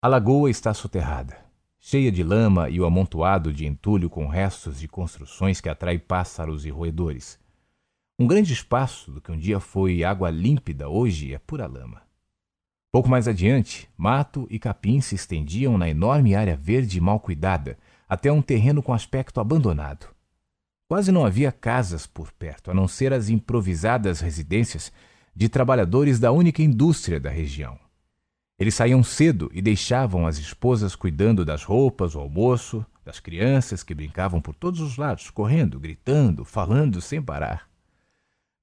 A lagoa está soterrada, cheia de lama e o amontoado de entulho com restos de construções que atrai pássaros e roedores. Um grande espaço do que um dia foi água límpida hoje é pura lama. Pouco mais adiante, mato e capim se estendiam na enorme área verde mal cuidada, até um terreno com aspecto abandonado. Quase não havia casas por perto, a não ser as improvisadas residências de trabalhadores da única indústria da região. Eles saíam cedo e deixavam as esposas cuidando das roupas, o almoço, das crianças que brincavam por todos os lados, correndo, gritando, falando sem parar.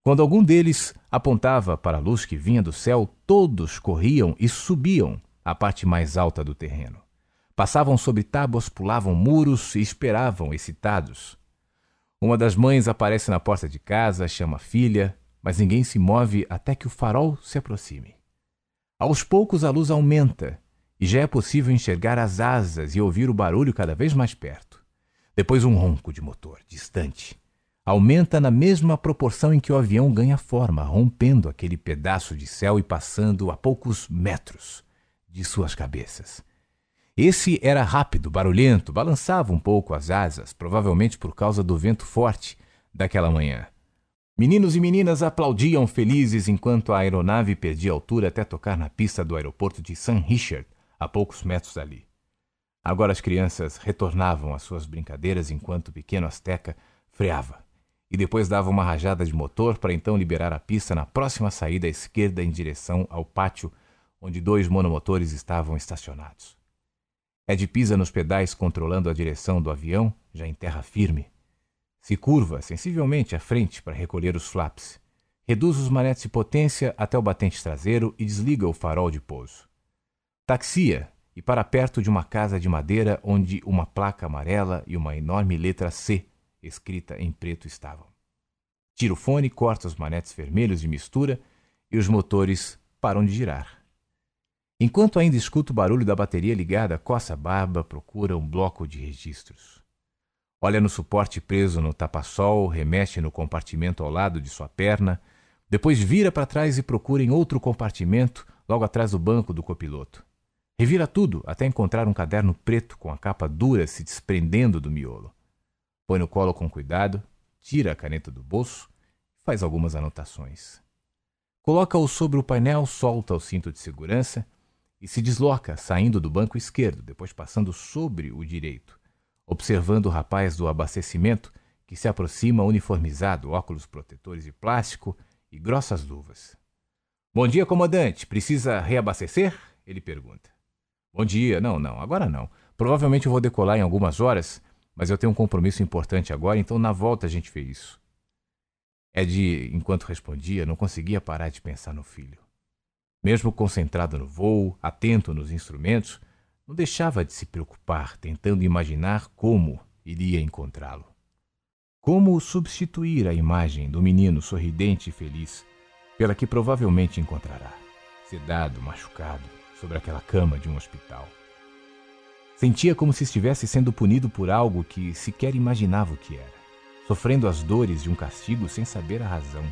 Quando algum deles apontava para a luz que vinha do céu, todos corriam e subiam à parte mais alta do terreno. Passavam sobre tábuas, pulavam muros e esperavam excitados uma das mães aparece na porta de casa, chama a filha, mas ninguém se move até que o farol se aproxime. Aos poucos a luz aumenta e já é possível enxergar as asas e ouvir o barulho cada vez mais perto. Depois um ronco de motor, distante. Aumenta na mesma proporção em que o avião ganha forma, rompendo aquele pedaço de céu e passando a poucos metros de suas cabeças. Esse era rápido, barulhento, balançava um pouco as asas, provavelmente por causa do vento forte daquela manhã. Meninos e meninas aplaudiam felizes enquanto a aeronave perdia altura até tocar na pista do aeroporto de St. Richard, a poucos metros dali. Agora as crianças retornavam às suas brincadeiras enquanto o pequeno Azteca freava e depois dava uma rajada de motor para então liberar a pista na próxima saída à esquerda em direção ao pátio onde dois monomotores estavam estacionados. Ed pisa nos pedais controlando a direção do avião, já em terra firme. Se curva sensivelmente à frente para recolher os flaps. Reduz os manetes de potência até o batente traseiro e desliga o farol de pouso. Taxia e para perto de uma casa de madeira onde uma placa amarela e uma enorme letra C escrita em preto estavam. Tira o fone, corta os manetes vermelhos de mistura e os motores param de girar. Enquanto ainda escuta o barulho da bateria ligada, coça a barba, procura um bloco de registros. Olha no suporte preso no tapa-sol, remexe no compartimento ao lado de sua perna, depois vira para trás e procura em outro compartimento, logo atrás do banco do copiloto. Revira tudo até encontrar um caderno preto com a capa dura se desprendendo do miolo. Põe no colo com cuidado, tira a caneta do bolso e faz algumas anotações. Coloca-o sobre o painel, solta o cinto de segurança e se desloca, saindo do banco esquerdo, depois passando sobre o direito, observando o rapaz do abastecimento que se aproxima uniformizado, óculos protetores de plástico e grossas luvas. Bom dia, comandante. Precisa reabastecer? Ele pergunta. Bom dia. Não, não, agora não. Provavelmente eu vou decolar em algumas horas, mas eu tenho um compromisso importante agora, então na volta a gente vê isso. Ed, enquanto respondia, não conseguia parar de pensar no filho. Mesmo concentrado no voo, atento nos instrumentos, não deixava de se preocupar, tentando imaginar como iria encontrá-lo. Como substituir a imagem do menino sorridente e feliz pela que provavelmente encontrará, sedado, machucado, sobre aquela cama de um hospital. Sentia como se estivesse sendo punido por algo que sequer imaginava o que era, sofrendo as dores de um castigo sem saber a razão.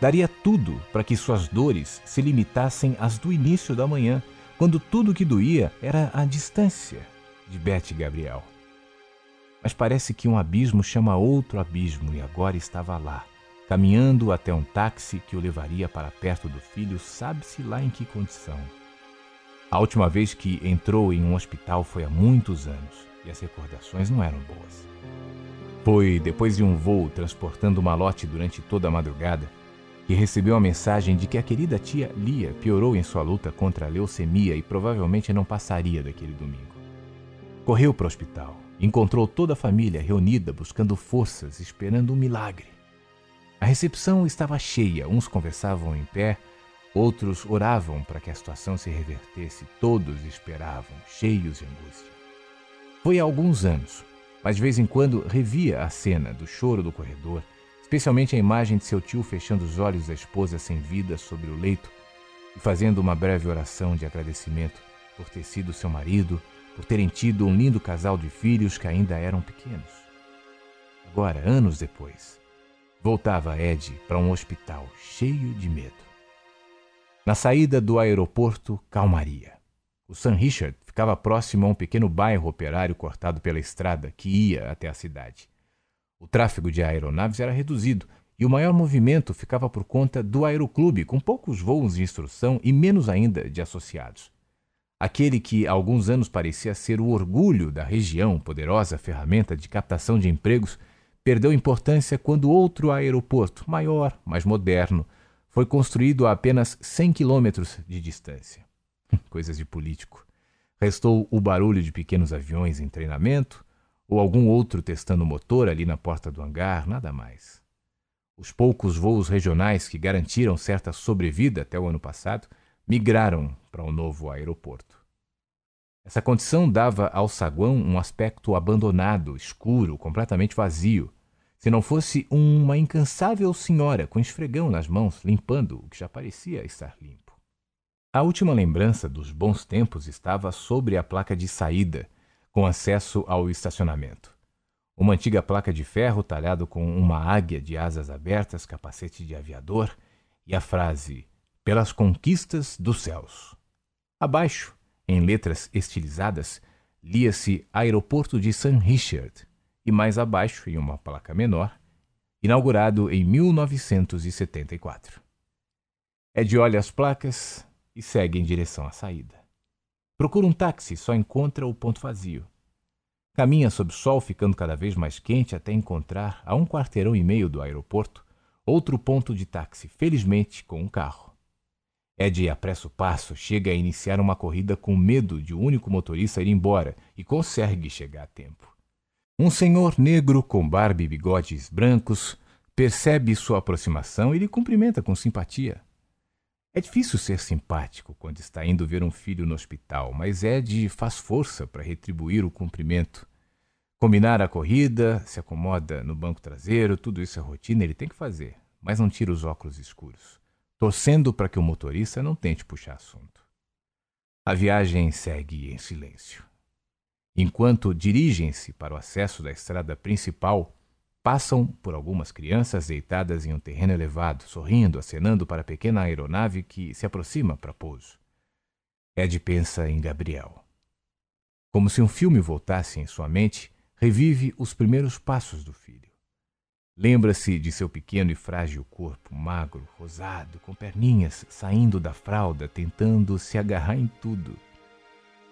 Daria tudo para que suas dores se limitassem às do início da manhã, quando tudo que doía era a distância de Beth e Gabriel. Mas parece que um abismo chama outro abismo e agora estava lá, caminhando até um táxi que o levaria para perto do filho, sabe-se lá em que condição. A última vez que entrou em um hospital foi há muitos anos e as recordações não eram boas. Foi depois de um voo transportando o malote durante toda a madrugada que recebeu a mensagem de que a querida tia Lia piorou em sua luta contra a leucemia e provavelmente não passaria daquele domingo. Correu para o hospital, encontrou toda a família reunida buscando forças, esperando um milagre. A recepção estava cheia, uns conversavam em pé, outros oravam para que a situação se revertesse, todos esperavam, cheios de angústia. Foi há alguns anos, mas de vez em quando revia a cena do choro do corredor especialmente a imagem de seu tio fechando os olhos da esposa sem vida sobre o leito e fazendo uma breve oração de agradecimento por ter sido seu marido, por terem tido um lindo casal de filhos que ainda eram pequenos. Agora, anos depois, voltava Ed para um hospital cheio de medo. Na saída do aeroporto, calmaria. O St. Richard ficava próximo a um pequeno bairro operário cortado pela estrada que ia até a cidade. O tráfego de aeronaves era reduzido e o maior movimento ficava por conta do aeroclube, com poucos voos de instrução e menos ainda de associados. Aquele que há alguns anos parecia ser o orgulho da região, poderosa ferramenta de captação de empregos, perdeu importância quando outro aeroporto, maior, mais moderno, foi construído a apenas 100 quilômetros de distância. Coisas de político. Restou o barulho de pequenos aviões em treinamento, ou algum outro testando o motor ali na porta do hangar, nada mais. Os poucos voos regionais que garantiram certa sobrevida até o ano passado migraram para o um novo aeroporto. Essa condição dava ao saguão um aspecto abandonado, escuro, completamente vazio, se não fosse uma incansável senhora com esfregão nas mãos limpando o que já parecia estar limpo. A última lembrança dos bons tempos estava sobre a placa de saída, com acesso ao estacionamento. Uma antiga placa de ferro talhado com uma águia de asas abertas, capacete de aviador, e a frase pelas conquistas dos céus. Abaixo, em letras estilizadas, lia-se Aeroporto de St. Richard, e mais abaixo, em uma placa menor, inaugurado em 1974. Ed olha as placas e segue em direção à saída. Procura um táxi, só encontra o ponto vazio. Caminha sob o sol, ficando cada vez mais quente até encontrar, a um quarteirão e meio do aeroporto, outro ponto de táxi, felizmente com um carro. Ed apressa o passo, chega a iniciar uma corrida com medo de o um único motorista ir embora e consegue chegar a tempo. Um senhor negro com barba e bigodes brancos percebe sua aproximação e lhe cumprimenta com simpatia. É difícil ser simpático quando está indo ver um filho no hospital, mas Ed faz força para retribuir o cumprimento. Combinar a corrida, se acomoda no banco traseiro, tudo isso é rotina, ele tem que fazer, mas não tira os óculos escuros torcendo para que o motorista não tente puxar assunto. A viagem segue em silêncio. Enquanto dirigem-se para o acesso da estrada principal, passam por algumas crianças deitadas em um terreno elevado, sorrindo, acenando para a pequena aeronave que se aproxima para pouso. Ed pensa em Gabriel. Como se um filme voltasse em sua mente, revive os primeiros passos do filho. Lembra-se de seu pequeno e frágil corpo, magro, rosado, com perninhas saindo da fralda, tentando se agarrar em tudo.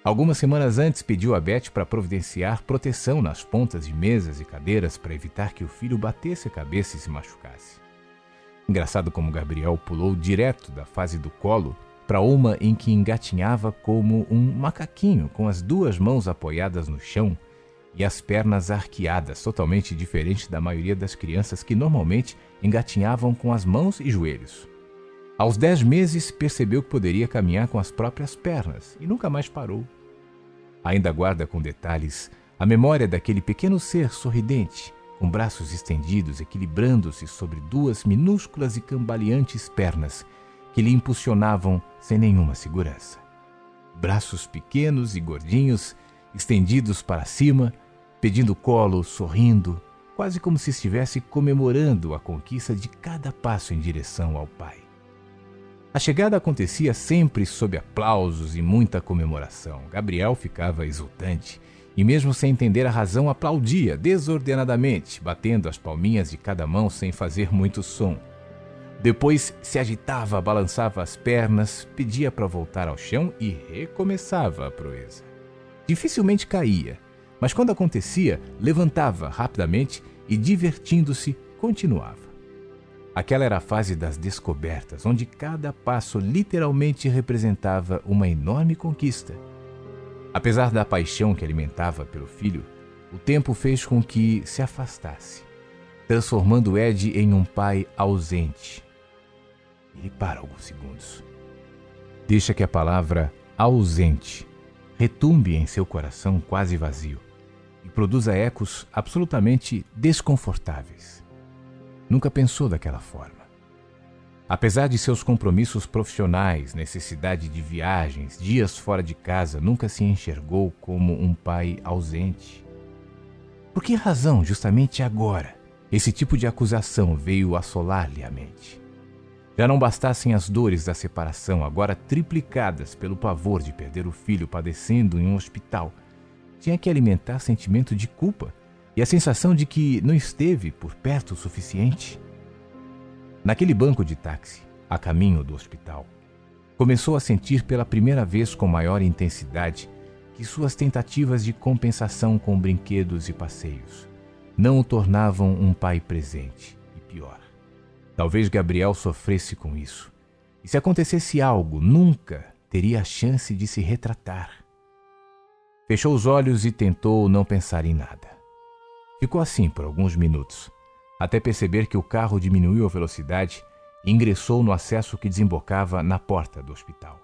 Algumas semanas antes pediu a Beth para providenciar proteção nas pontas de mesas e cadeiras para evitar que o filho batesse a cabeça e se machucasse. Engraçado como Gabriel pulou direto da fase do colo para uma em que engatinhava como um macaquinho com as duas mãos apoiadas no chão e as pernas arqueadas, totalmente diferente da maioria das crianças que normalmente engatinhavam com as mãos e joelhos. Aos dez meses, percebeu que poderia caminhar com as próprias pernas e nunca mais parou. Ainda guarda com detalhes a memória daquele pequeno ser sorridente, com braços estendidos, equilibrando-se sobre duas minúsculas e cambaleantes pernas que lhe impulsionavam sem nenhuma segurança. Braços pequenos e gordinhos estendidos para cima, pedindo colo, sorrindo, quase como se estivesse comemorando a conquista de cada passo em direção ao Pai. A chegada acontecia sempre sob aplausos e muita comemoração. Gabriel ficava exultante e, mesmo sem entender a razão, aplaudia desordenadamente, batendo as palminhas de cada mão sem fazer muito som. Depois se agitava, balançava as pernas, pedia para voltar ao chão e recomeçava a proeza. Dificilmente caía, mas quando acontecia, levantava rapidamente e, divertindo-se, continuava. Aquela era a fase das descobertas, onde cada passo literalmente representava uma enorme conquista. Apesar da paixão que alimentava pelo filho, o tempo fez com que se afastasse, transformando Ed em um pai ausente. Ele para alguns segundos. Deixa que a palavra ausente retumbe em seu coração quase vazio e produza ecos absolutamente desconfortáveis. Nunca pensou daquela forma. Apesar de seus compromissos profissionais, necessidade de viagens, dias fora de casa, nunca se enxergou como um pai ausente. Por que razão, justamente agora, esse tipo de acusação veio assolar-lhe a mente? Já não bastassem as dores da separação, agora triplicadas pelo pavor de perder o filho padecendo em um hospital, tinha que alimentar sentimento de culpa e a sensação de que não esteve por perto o suficiente. Naquele banco de táxi, a caminho do hospital, começou a sentir pela primeira vez com maior intensidade que suas tentativas de compensação com brinquedos e passeios não o tornavam um pai presente, e pior. Talvez Gabriel sofresse com isso. E se acontecesse algo, nunca teria a chance de se retratar. Fechou os olhos e tentou não pensar em nada. Ficou assim por alguns minutos, até perceber que o carro diminuiu a velocidade e ingressou no acesso que desembocava na porta do hospital.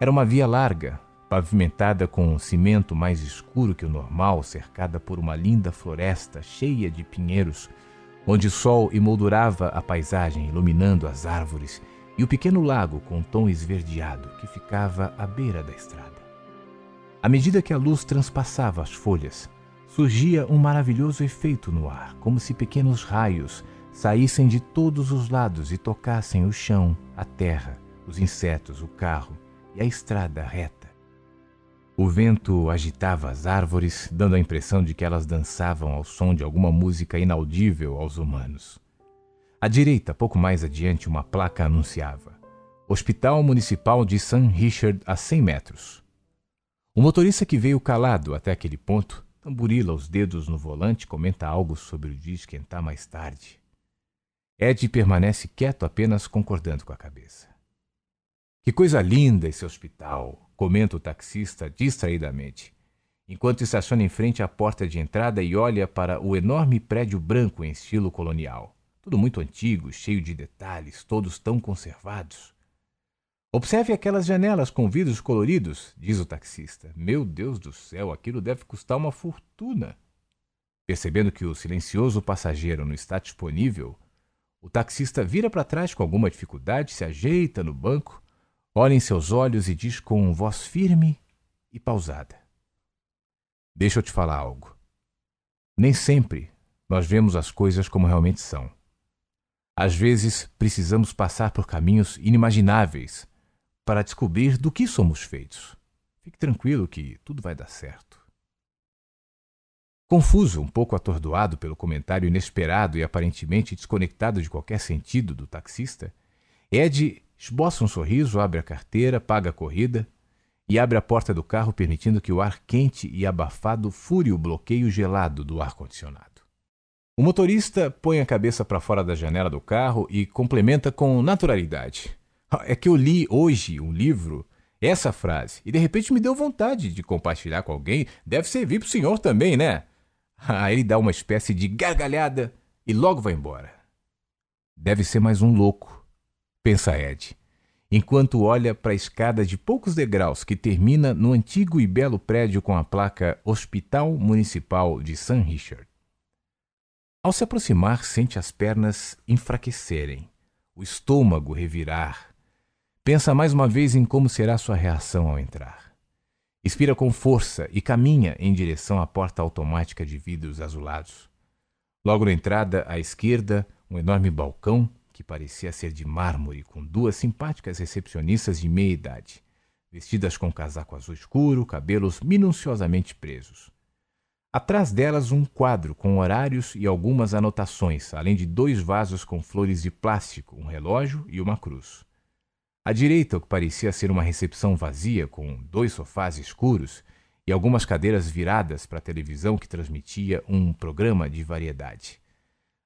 Era uma via larga, pavimentada com um cimento mais escuro que o normal, cercada por uma linda floresta cheia de pinheiros, onde o sol emoldurava a paisagem, iluminando as árvores e o pequeno lago com um tom esverdeado que ficava à beira da estrada. À medida que a luz transpassava as folhas, surgia um maravilhoso efeito no ar, como se pequenos raios saíssem de todos os lados e tocassem o chão, a terra, os insetos, o carro e a estrada reta. O vento agitava as árvores, dando a impressão de que elas dançavam ao som de alguma música inaudível aos humanos. À direita, pouco mais adiante, uma placa anunciava: Hospital Municipal de St. Richard a 100 metros. O motorista que veio calado até aquele ponto tamburila os dedos no volante comenta algo sobre o dia esquentar mais tarde. Ed permanece quieto, apenas concordando com a cabeça. Que coisa linda esse hospital, comenta o taxista distraidamente, enquanto estaciona em frente à porta de entrada e olha para o enorme prédio branco em estilo colonial. Tudo muito antigo, cheio de detalhes, todos tão conservados. Observe aquelas janelas com vidros coloridos, diz o taxista. Meu Deus do céu, aquilo deve custar uma fortuna. Percebendo que o silencioso passageiro não está disponível, o taxista vira para trás com alguma dificuldade, se ajeita no banco, olha em seus olhos e diz com voz firme e pausada: Deixa eu te falar algo. Nem sempre nós vemos as coisas como realmente são. Às vezes precisamos passar por caminhos inimagináveis para descobrir do que somos feitos. Fique tranquilo que tudo vai dar certo. Confuso, um pouco atordoado pelo comentário inesperado e aparentemente desconectado de qualquer sentido do taxista, Ed esboça um sorriso, abre a carteira, paga a corrida e abre a porta do carro, permitindo que o ar quente e abafado fure o bloqueio gelado do ar-condicionado. O motorista põe a cabeça para fora da janela do carro e complementa com naturalidade. É que eu li hoje um livro, essa frase, e de repente me deu vontade de compartilhar com alguém. Deve servir para o senhor também, né? Aí ele dá uma espécie de gargalhada e logo vai embora. Deve ser mais um louco, pensa Ed, enquanto olha para a escada de poucos degraus que termina no antigo e belo prédio com a placa Hospital Municipal de St. Richard. Ao se aproximar, sente as pernas enfraquecerem, o estômago revirar, Pensa mais uma vez em como será sua reação ao entrar. Expira com força e caminha em direção à porta automática de vidros azulados. Logo na entrada, à esquerda, um enorme balcão que parecia ser de mármore, com duas simpáticas recepcionistas de meia idade, vestidas com casaco azul escuro, cabelos minuciosamente presos. Atrás delas, um quadro com horários e algumas anotações, além de dois vasos com flores de plástico, um relógio e uma cruz. À direita, o que parecia ser uma recepção vazia, com dois sofás escuros e algumas cadeiras viradas para a televisão que transmitia um programa de variedade.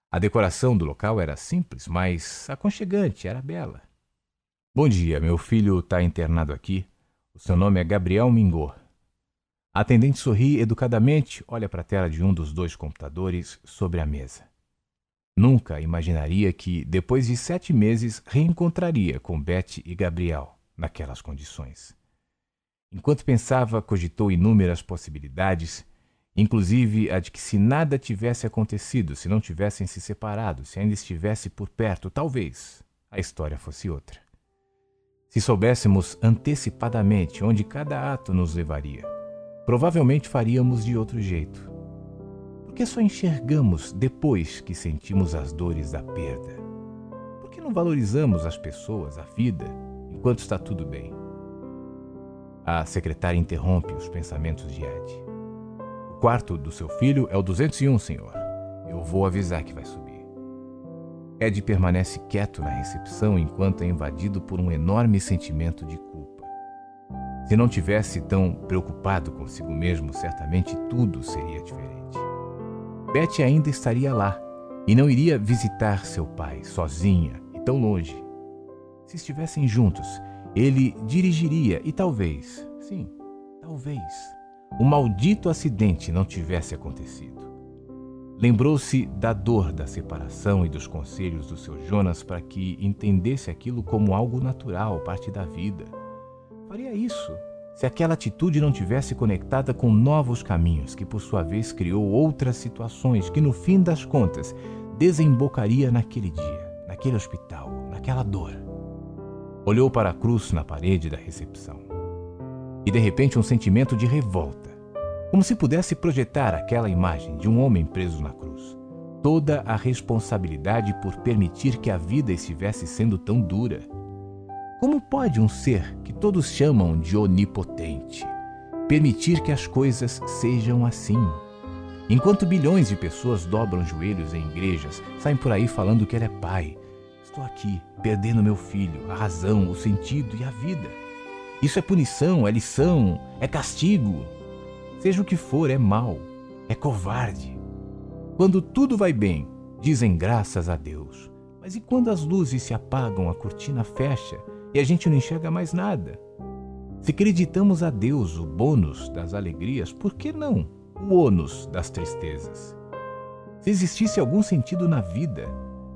A decoração do local era simples, mas aconchegante, era bela. Bom dia, meu filho está internado aqui. O seu nome é Gabriel Mingô. A atendente sorri educadamente, olha para a tela de um dos dois computadores sobre a mesa. Nunca imaginaria que, depois de sete meses, reencontraria com Beth e Gabriel naquelas condições. Enquanto pensava, cogitou inúmeras possibilidades, inclusive a de que, se nada tivesse acontecido, se não tivessem se separado, se ainda estivesse por perto, talvez a história fosse outra. Se soubéssemos antecipadamente onde cada ato nos levaria, provavelmente faríamos de outro jeito que só enxergamos depois que sentimos as dores da perda? Por que não valorizamos as pessoas, a vida, enquanto está tudo bem? A secretária interrompe os pensamentos de Ed. O quarto do seu filho é o 201, senhor. Eu vou avisar que vai subir. Ed permanece quieto na recepção enquanto é invadido por um enorme sentimento de culpa. Se não tivesse tão preocupado consigo mesmo, certamente tudo seria diferente. Betty ainda estaria lá e não iria visitar seu pai sozinha e tão longe. Se estivessem juntos, ele dirigiria e talvez, sim, talvez, o maldito acidente não tivesse acontecido. Lembrou-se da dor da separação e dos conselhos do seu Jonas para que entendesse aquilo como algo natural, parte da vida. Faria isso se aquela atitude não tivesse conectada com novos caminhos, que por sua vez criou outras situações que, no fim das contas, desembocaria naquele dia, naquele hospital, naquela dor. Olhou para a cruz na parede da recepção. E de repente um sentimento de revolta, como se pudesse projetar aquela imagem de um homem preso na cruz. Toda a responsabilidade por permitir que a vida estivesse sendo tão dura. Como pode um ser que todos chamam de onipotente permitir que as coisas sejam assim? Enquanto bilhões de pessoas dobram joelhos em igrejas, saem por aí falando que ele é pai. Estou aqui, perdendo meu filho, a razão, o sentido e a vida. Isso é punição, é lição, é castigo. Seja o que for, é mal, é covarde. Quando tudo vai bem, dizem graças a Deus. Mas e quando as luzes se apagam, a cortina fecha e a gente não enxerga mais nada? Se acreditamos a Deus o bônus das alegrias, por que não o ônus das tristezas. Se existisse algum sentido na vida,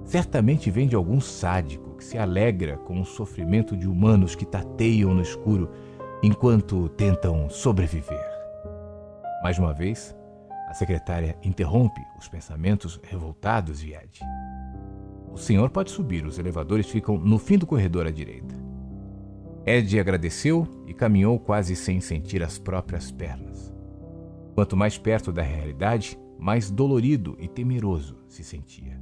certamente vem de algum sádico que se alegra com o sofrimento de humanos que tateiam no escuro enquanto tentam sobreviver. Mais uma vez, a secretária interrompe os pensamentos revoltados de Ed. O senhor pode subir, os elevadores ficam no fim do corredor à direita. Ed agradeceu e caminhou quase sem sentir as próprias pernas. Quanto mais perto da realidade, mais dolorido e temeroso se sentia.